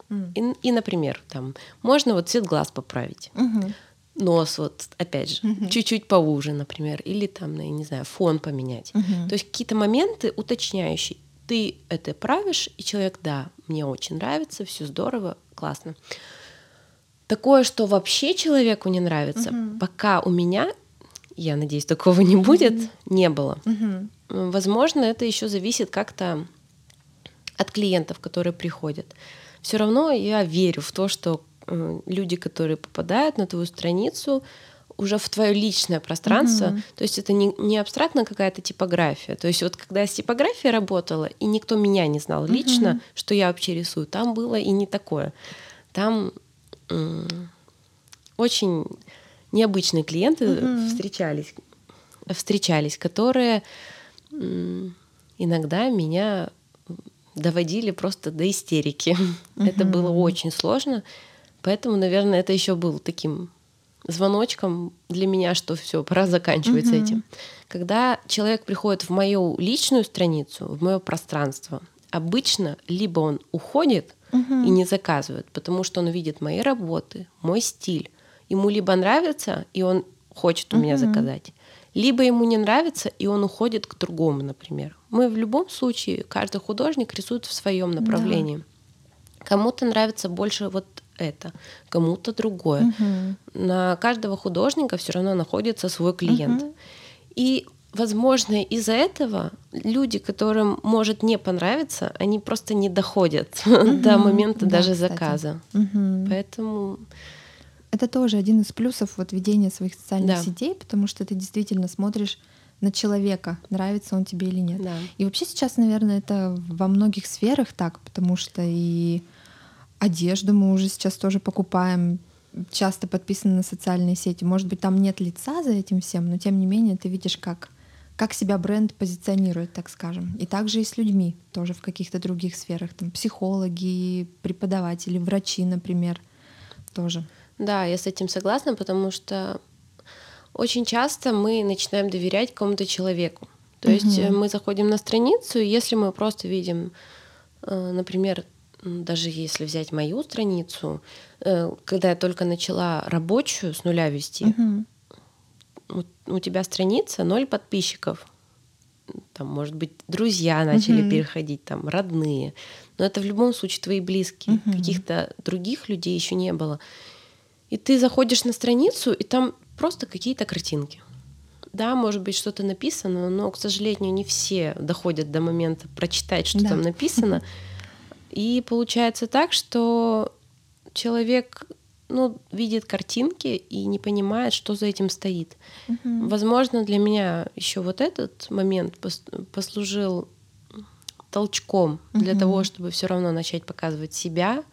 Mm. И, и, например, там можно вот цвет глаз поправить. Mm-hmm. Нос вот, опять же, mm-hmm. чуть-чуть поуже, например, или там, я не знаю, фон поменять. Mm-hmm. То есть какие-то моменты уточняющие. Ты это правишь, и человек, да, мне очень нравится, все здорово, классно. Такое, что вообще человеку не нравится, mm-hmm. пока у меня, я надеюсь, такого не будет, mm-hmm. не было. Mm-hmm. Возможно, это еще зависит как-то от клиентов, которые приходят все равно я верю в то, что люди, которые попадают на твою страницу, уже в твое личное пространство. Mm-hmm. То есть это не, не абстрактно какая-то типография. То есть вот когда я с типографией работала, и никто меня не знал mm-hmm. лично, что я вообще рисую, там было и не такое. Там м- очень необычные клиенты mm-hmm. встречались, встречались, которые иногда меня доводили просто до истерики. Угу. *laughs* Это было очень сложно. Поэтому, наверное, это еще был таким звоночком для меня, что все, пора заканчивать угу. с этим. Когда человек приходит в мою личную страницу, в мое пространство, обычно либо он уходит угу. и не заказывает, потому что он видит мои работы, мой стиль. Ему либо нравится, и он хочет у угу. меня заказать, либо ему не нравится, и он уходит к другому, например. Мы в любом случае, каждый художник рисует в своем направлении. Да. Кому-то нравится больше вот это, кому-то другое. Угу. На каждого художника все равно находится свой клиент. Угу. И возможно, из-за этого люди, которым может не понравиться, они просто не доходят угу. *laughs* до момента да, даже кстати. заказа. Угу. Поэтому это тоже один из плюсов вот ведения своих социальных да. сетей, потому что ты действительно смотришь на человека, нравится он тебе или нет. Да. И вообще сейчас, наверное, это во многих сферах так, потому что и одежду мы уже сейчас тоже покупаем, часто подписаны на социальные сети. Может быть, там нет лица за этим всем, но тем не менее ты видишь, как, как себя бренд позиционирует, так скажем. И также и с людьми, тоже в каких-то других сферах. Там психологи, преподаватели, врачи, например, тоже. Да, я с этим согласна, потому что очень часто мы начинаем доверять какому-то человеку. То есть угу. мы заходим на страницу, и если мы просто видим, э, например, даже если взять мою страницу, э, когда я только начала рабочую с нуля вести, угу. у, у тебя страница ноль подписчиков. Там, может быть, друзья начали угу. переходить, там, родные. Но это в любом случае твои близкие. Угу. Каких-то других людей еще не было. И ты заходишь на страницу, и там просто какие-то картинки. Да, может быть, что-то написано, но, к сожалению, не все доходят до момента прочитать, что да. там написано. И получается так, что человек ну, видит картинки и не понимает, что за этим стоит. Угу. Возможно, для меня еще вот этот момент послужил толчком угу. для того, чтобы все равно начать показывать себя,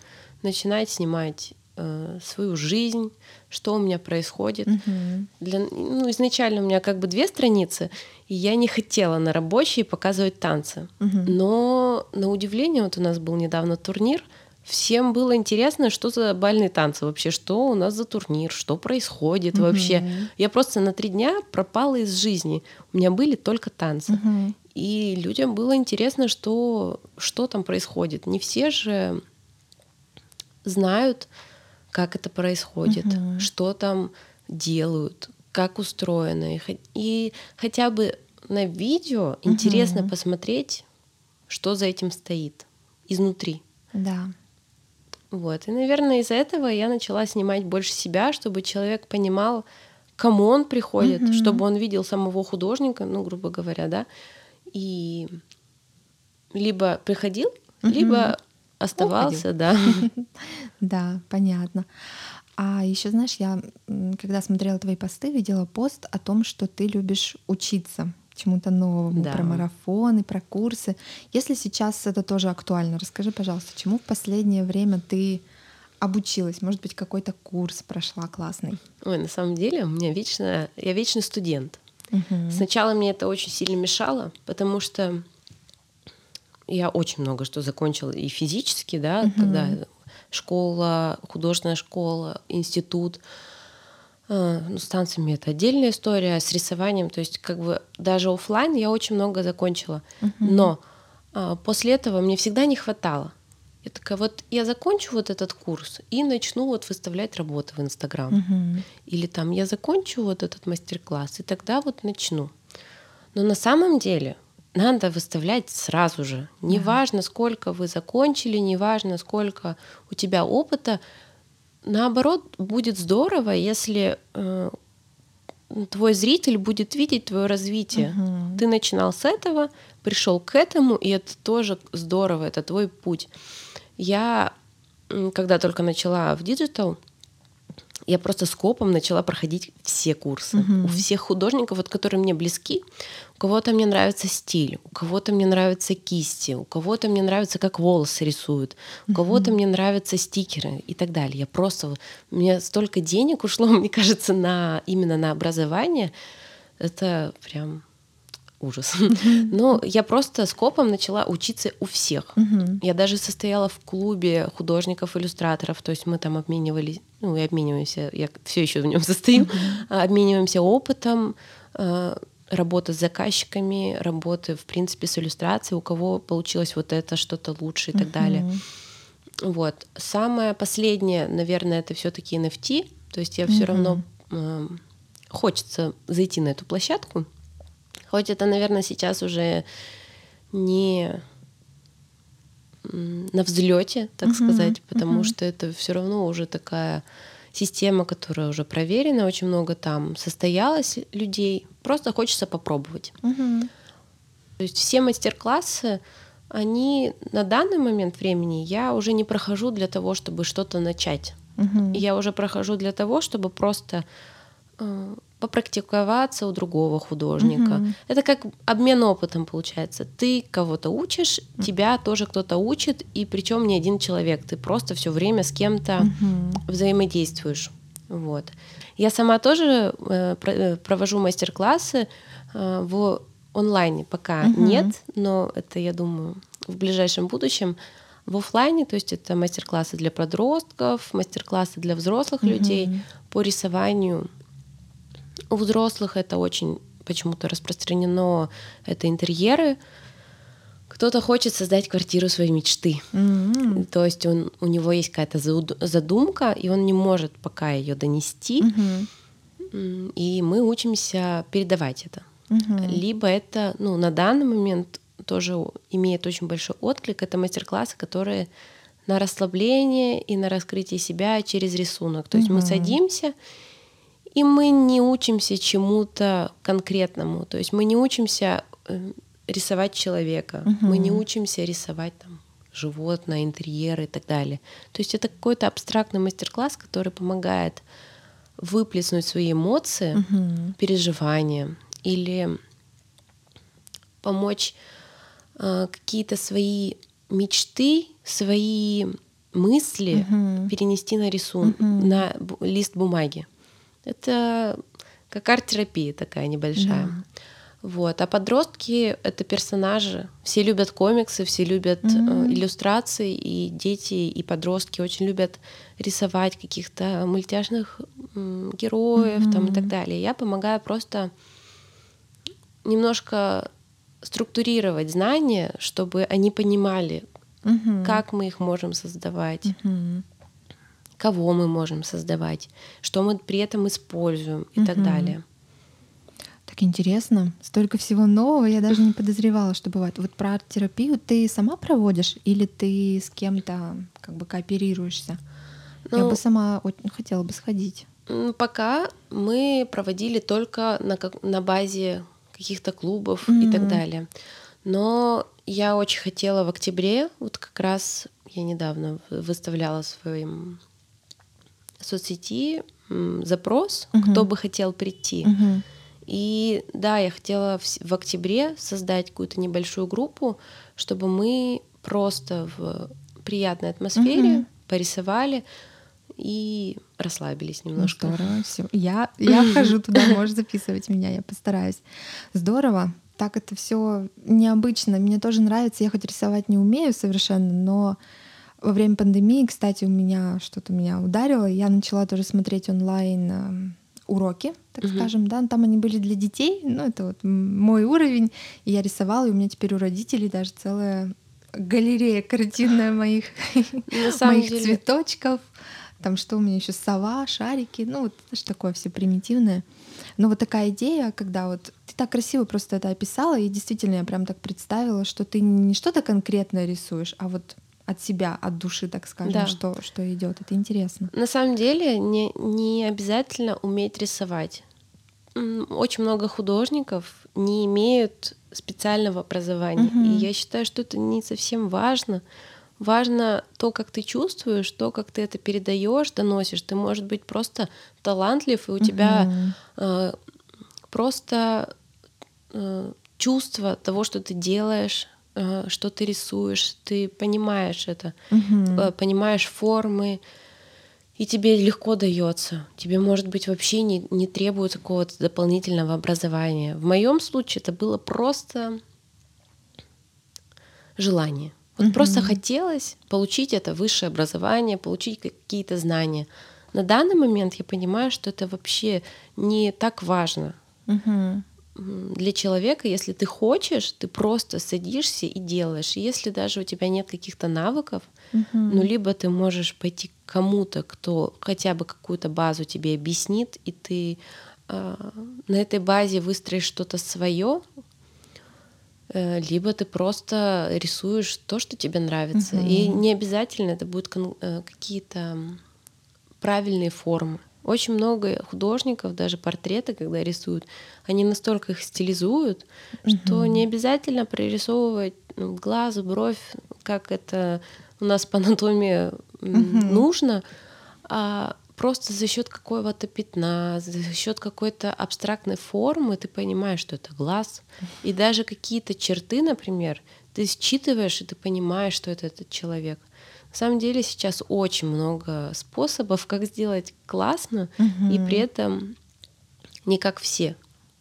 начинать снимать э, свою жизнь, что у меня происходит. Угу. Для, ну, изначально у меня как бы две страницы, и я не хотела на рабочей показывать танцы. Угу. Но на удивление, вот у нас был недавно турнир, всем было интересно, что за бальные танцы вообще, что у нас за турнир, что происходит угу. вообще. Я просто на три дня пропала из жизни. У меня были только танцы. Угу. И людям было интересно, что, что там происходит. Не все же знают, как это происходит, угу. что там делают, как устроено. И хотя бы на видео интересно посмотреть, что за этим стоит изнутри. Да. Вот. И, наверное, из-за этого я начала снимать больше себя, чтобы человек понимал, кому он приходит, mm-hmm. чтобы он видел самого художника, ну, грубо говоря, да, и либо приходил, mm-hmm. либо оставался, Уходил. да. *laughs* Да, понятно. А еще, знаешь, я, когда смотрела твои посты, видела пост о том, что ты любишь учиться чему-то новому, да. про марафоны, про курсы. Если сейчас это тоже актуально, расскажи, пожалуйста, чему в последнее время ты обучилась? Может быть, какой-то курс прошла классный? Ой, на самом деле, у меня вечно, я вечный студент. Угу. Сначала мне это очень сильно мешало, потому что я очень много что закончила и физически, да, угу. когда школа, художественная школа, институт. А, ну, с танцами это отдельная история, с рисованием, то есть как бы даже офлайн я очень много закончила, угу. но а, после этого мне всегда не хватало. Я такая, вот я закончу вот этот курс и начну вот выставлять работы в Инстаграм. Угу. Или там я закончу вот этот мастер-класс, и тогда вот начну. Но на самом деле надо выставлять сразу же. Неважно, сколько вы закончили, неважно, сколько у тебя опыта. Наоборот, будет здорово, если э, твой зритель будет видеть твое развитие. Угу. Ты начинал с этого, пришел к этому, и это тоже здорово, это твой путь. Я, когда только начала в digital, я просто скопом начала проходить все курсы. Угу. У всех художников, вот, которые мне близки, у кого-то мне нравится стиль, у кого-то мне нравятся кисти, у кого-то мне нравится, как волосы рисуют, у угу. кого-то мне нравятся стикеры и так далее. Я просто... У меня столько денег ушло, *laughs* мне кажется, на, именно на образование. Это прям ужас. Но я просто скопом начала учиться у всех. Я даже состояла в клубе художников-иллюстраторов, то есть мы там обменивались, ну и обмениваемся, я все еще в нем состою, *laughs* обмениваемся опытом, э, работа с заказчиками, работы, в принципе, с иллюстрацией, у кого получилось вот это что-то лучше и так далее. Вот. Самое последнее, наверное, это все-таки NFT. То есть я все равно э, хочется зайти на эту площадку. Хоть это, наверное, сейчас уже не на взлете, так uh-huh, сказать, потому uh-huh. что это все равно уже такая система, которая уже проверена, очень много там состоялось людей. Просто хочется попробовать. Uh-huh. То есть все мастер-классы, они на данный момент времени я уже не прохожу для того, чтобы что-то начать. Uh-huh. Я уже прохожу для того, чтобы просто э, попрактиковаться у другого художника. Угу. Это как обмен опытом получается. Ты кого-то учишь, тебя тоже кто-то учит, и причем не один человек. Ты просто все время с кем-то угу. взаимодействуешь. Вот. Я сама тоже э, э провожу мастер-классы э, в онлайне пока угу. нет, но это, я думаю, в ближайшем будущем в офлайне, то есть это мастер-классы для подростков, мастер-классы для взрослых угу. людей по рисованию у взрослых это очень почему-то распространено, это интерьеры. Кто-то хочет создать квартиру своей мечты. Mm-hmm. То есть он, у него есть какая-то задумка, и он не может пока ее донести. Mm-hmm. И мы учимся передавать это. Mm-hmm. Либо это, ну, на данный момент тоже имеет очень большой отклик. Это мастер-классы, которые на расслабление и на раскрытие себя через рисунок. То есть mm-hmm. мы садимся и мы не учимся чему-то конкретному. То есть мы не учимся э, рисовать человека, угу. мы не учимся рисовать там животное, интерьеры и так далее. То есть это какой-то абстрактный мастер-класс, который помогает выплеснуть свои эмоции, угу. переживания или помочь э, какие-то свои мечты, свои мысли угу. перенести на рисунок, угу. на лист бумаги. Это как арт-терапия такая небольшая. Да. Вот. А подростки — это персонажи. Все любят комиксы, все любят mm-hmm. иллюстрации, и дети, и подростки очень любят рисовать каких-то мультяшных героев mm-hmm. там, и так далее. Я помогаю просто немножко структурировать знания, чтобы они понимали, mm-hmm. как мы их можем создавать. Mm-hmm кого мы можем создавать, что мы при этом используем и угу. так далее. Так интересно. Столько всего нового я даже не *laughs* подозревала, что бывает. Вот про арт-терапию ты сама проводишь или ты с кем-то как бы кооперируешься? Ну, я бы сама очень хотела бы сходить. Пока мы проводили только на, на базе каких-то клубов mm-hmm. и так далее. Но я очень хотела в октябре, вот как раз я недавно выставляла в своем соцсети запрос, mm-hmm. кто бы хотел прийти. Mm-hmm. И да, я хотела в, в октябре создать какую-то небольшую группу, чтобы мы просто в приятной атмосфере mm-hmm. порисовали и расслабились немножко. Здорово, все. Я, *laughs* я хожу туда, можешь записывать меня, я постараюсь. Здорово. Так это все необычно. Мне тоже нравится. Я хоть рисовать не умею совершенно, но во время пандемии, кстати, у меня что-то меня ударило. Я начала тоже смотреть онлайн эм, уроки, так угу. скажем, да, там они были для детей, ну это вот мой уровень, и я рисовала, и у меня теперь у родителей даже целая галерея картинная *laughs* моих, моих цветочков, там что у меня еще сова, шарики, ну вот это же такое все примитивное. Но вот такая идея, когда вот ты так красиво просто это описала, и действительно я прям так представила, что ты не что-то конкретное рисуешь, а вот от себя, от души, так скажем, да. что, что идет. Это интересно. На самом деле не, не обязательно уметь рисовать. Очень много художников не имеют специального образования. Угу. И я считаю, что это не совсем важно. Важно то, как ты чувствуешь, то, как ты это передаешь, доносишь. Ты, может быть, просто талантлив, и у угу. тебя э, просто э, чувство того, что ты делаешь, что ты рисуешь, ты понимаешь это, угу. понимаешь формы, и тебе легко дается. Тебе, может быть, вообще не, не требуется какого-то дополнительного образования. В моем случае это было просто желание. Вот угу. просто хотелось получить это высшее образование, получить какие-то знания. На данный момент я понимаю, что это вообще не так важно. Угу для человека, если ты хочешь, ты просто садишься и делаешь. И если даже у тебя нет каких-то навыков, uh-huh. ну либо ты можешь пойти к кому-то, кто хотя бы какую-то базу тебе объяснит, и ты э, на этой базе выстроишь что-то свое, э, либо ты просто рисуешь то, что тебе нравится. Uh-huh. И не обязательно это будут э, какие-то правильные формы. Очень много художников, даже портреты, когда рисуют, они настолько их стилизуют, mm-hmm. что не обязательно прорисовывать ну, глаз, бровь, как это у нас по анатомии mm-hmm. нужно, а просто за счет какого-то пятна, за счет какой-то абстрактной формы ты понимаешь, что это глаз. И даже какие-то черты, например, ты считываешь, и ты понимаешь, что это этот человек. На самом деле сейчас очень много способов, как сделать классно, угу. и при этом не как все.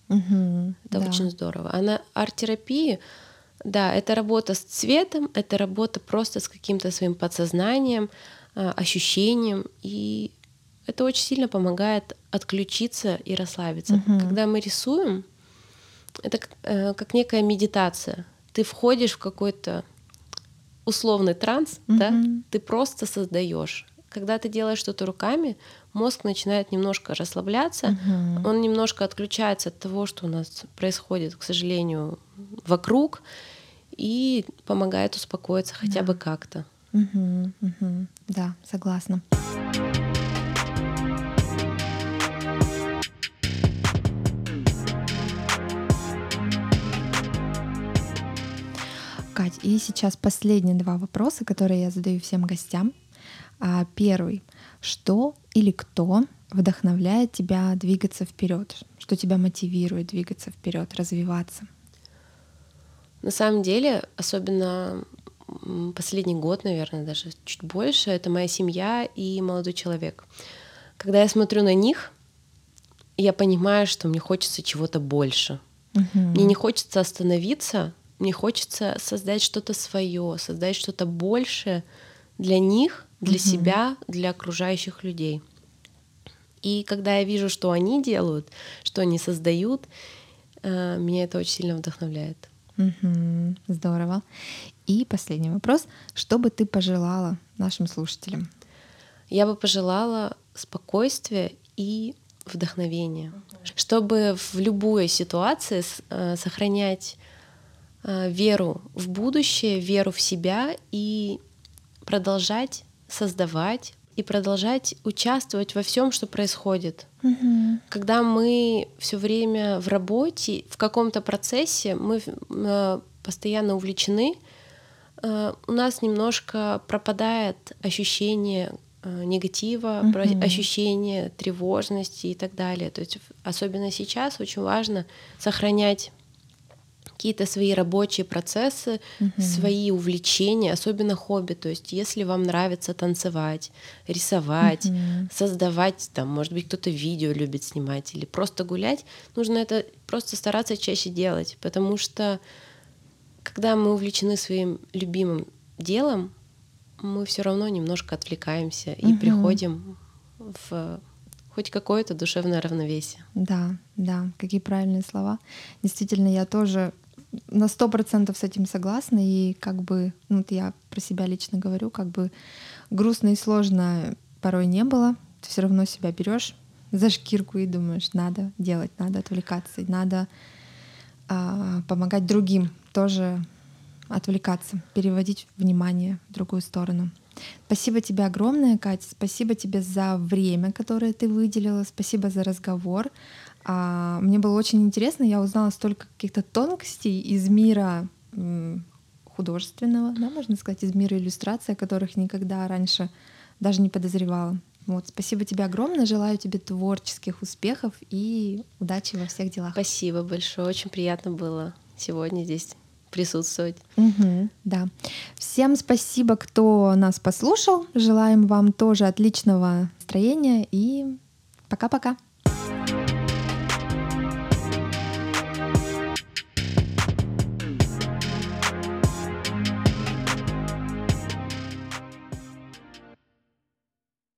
Угу, это да. очень здорово. А на арт-терапии, да, это работа с цветом, это работа просто с каким-то своим подсознанием, а, ощущением, и это очень сильно помогает отключиться и расслабиться. Угу. Когда мы рисуем, это как, э, как некая медитация. Ты входишь в какой-то условный транс, mm-hmm. да, ты просто создаешь. Когда ты делаешь что-то руками, мозг начинает немножко расслабляться, mm-hmm. он немножко отключается от того, что у нас происходит, к сожалению, вокруг, и помогает успокоиться хотя да. бы как-то. Угу, угу. Да, согласна. Кать, и сейчас последние два вопроса, которые я задаю всем гостям. А, первый. Что или кто вдохновляет тебя двигаться вперед? Что тебя мотивирует двигаться вперед, развиваться? На самом деле, особенно последний год, наверное, даже чуть больше, это моя семья и молодой человек. Когда я смотрю на них, я понимаю, что мне хочется чего-то больше. Угу. Мне не хочется остановиться мне хочется создать что-то свое, создать что-то большее для них, для угу. себя, для окружающих людей. И когда я вижу, что они делают, что они создают, э, меня это очень сильно вдохновляет. Угу, здорово. И последний вопрос. Что бы ты пожелала нашим слушателям? Я бы пожелала спокойствия и вдохновения. Угу чтобы в любой ситуации э, сохранять веру в будущее, веру в себя и продолжать создавать и продолжать участвовать во всем, что происходит. Мгм. Когда мы все время в работе, в каком-то процессе, мы э, постоянно увлечены, э, у нас немножко пропадает ощущение э, негатива, Мгм. ощущение тревожности и так далее. То есть особенно сейчас очень важно сохранять какие-то свои рабочие процессы, свои увлечения, особенно хобби. То есть если вам нравится танцевать, рисовать, Мгм. создавать, там, может быть, кто-то видео любит снимать или просто гулять, нужно это просто стараться чаще делать, потому что когда мы увлечены своим любимым делом, мы все равно немножко отвлекаемся и приходим в хоть какое-то душевное равновесие. Да, да, какие правильные слова. Действительно, я тоже на сто процентов с этим согласна. И как бы, ну вот я про себя лично говорю, как бы грустно и сложно порой не было. Ты все равно себя берешь за шкирку и думаешь, надо делать, надо отвлекаться, надо а, помогать другим тоже отвлекаться, переводить внимание в другую сторону. Спасибо тебе огромное, Катя. Спасибо тебе за время, которое ты выделила. Спасибо за разговор. А, Мне было очень интересно. Я узнала столько каких-то тонкостей из мира художественного, да, можно сказать, из мира иллюстрации, о которых никогда раньше даже не подозревала. Вот, спасибо тебе огромное. Желаю тебе творческих успехов и удачи во всех делах. Спасибо большое, очень приятно было сегодня здесь присутствовать. Мгм, да. Всем спасибо, кто нас послушал. Желаем вам тоже отличного настроения и пока-пока.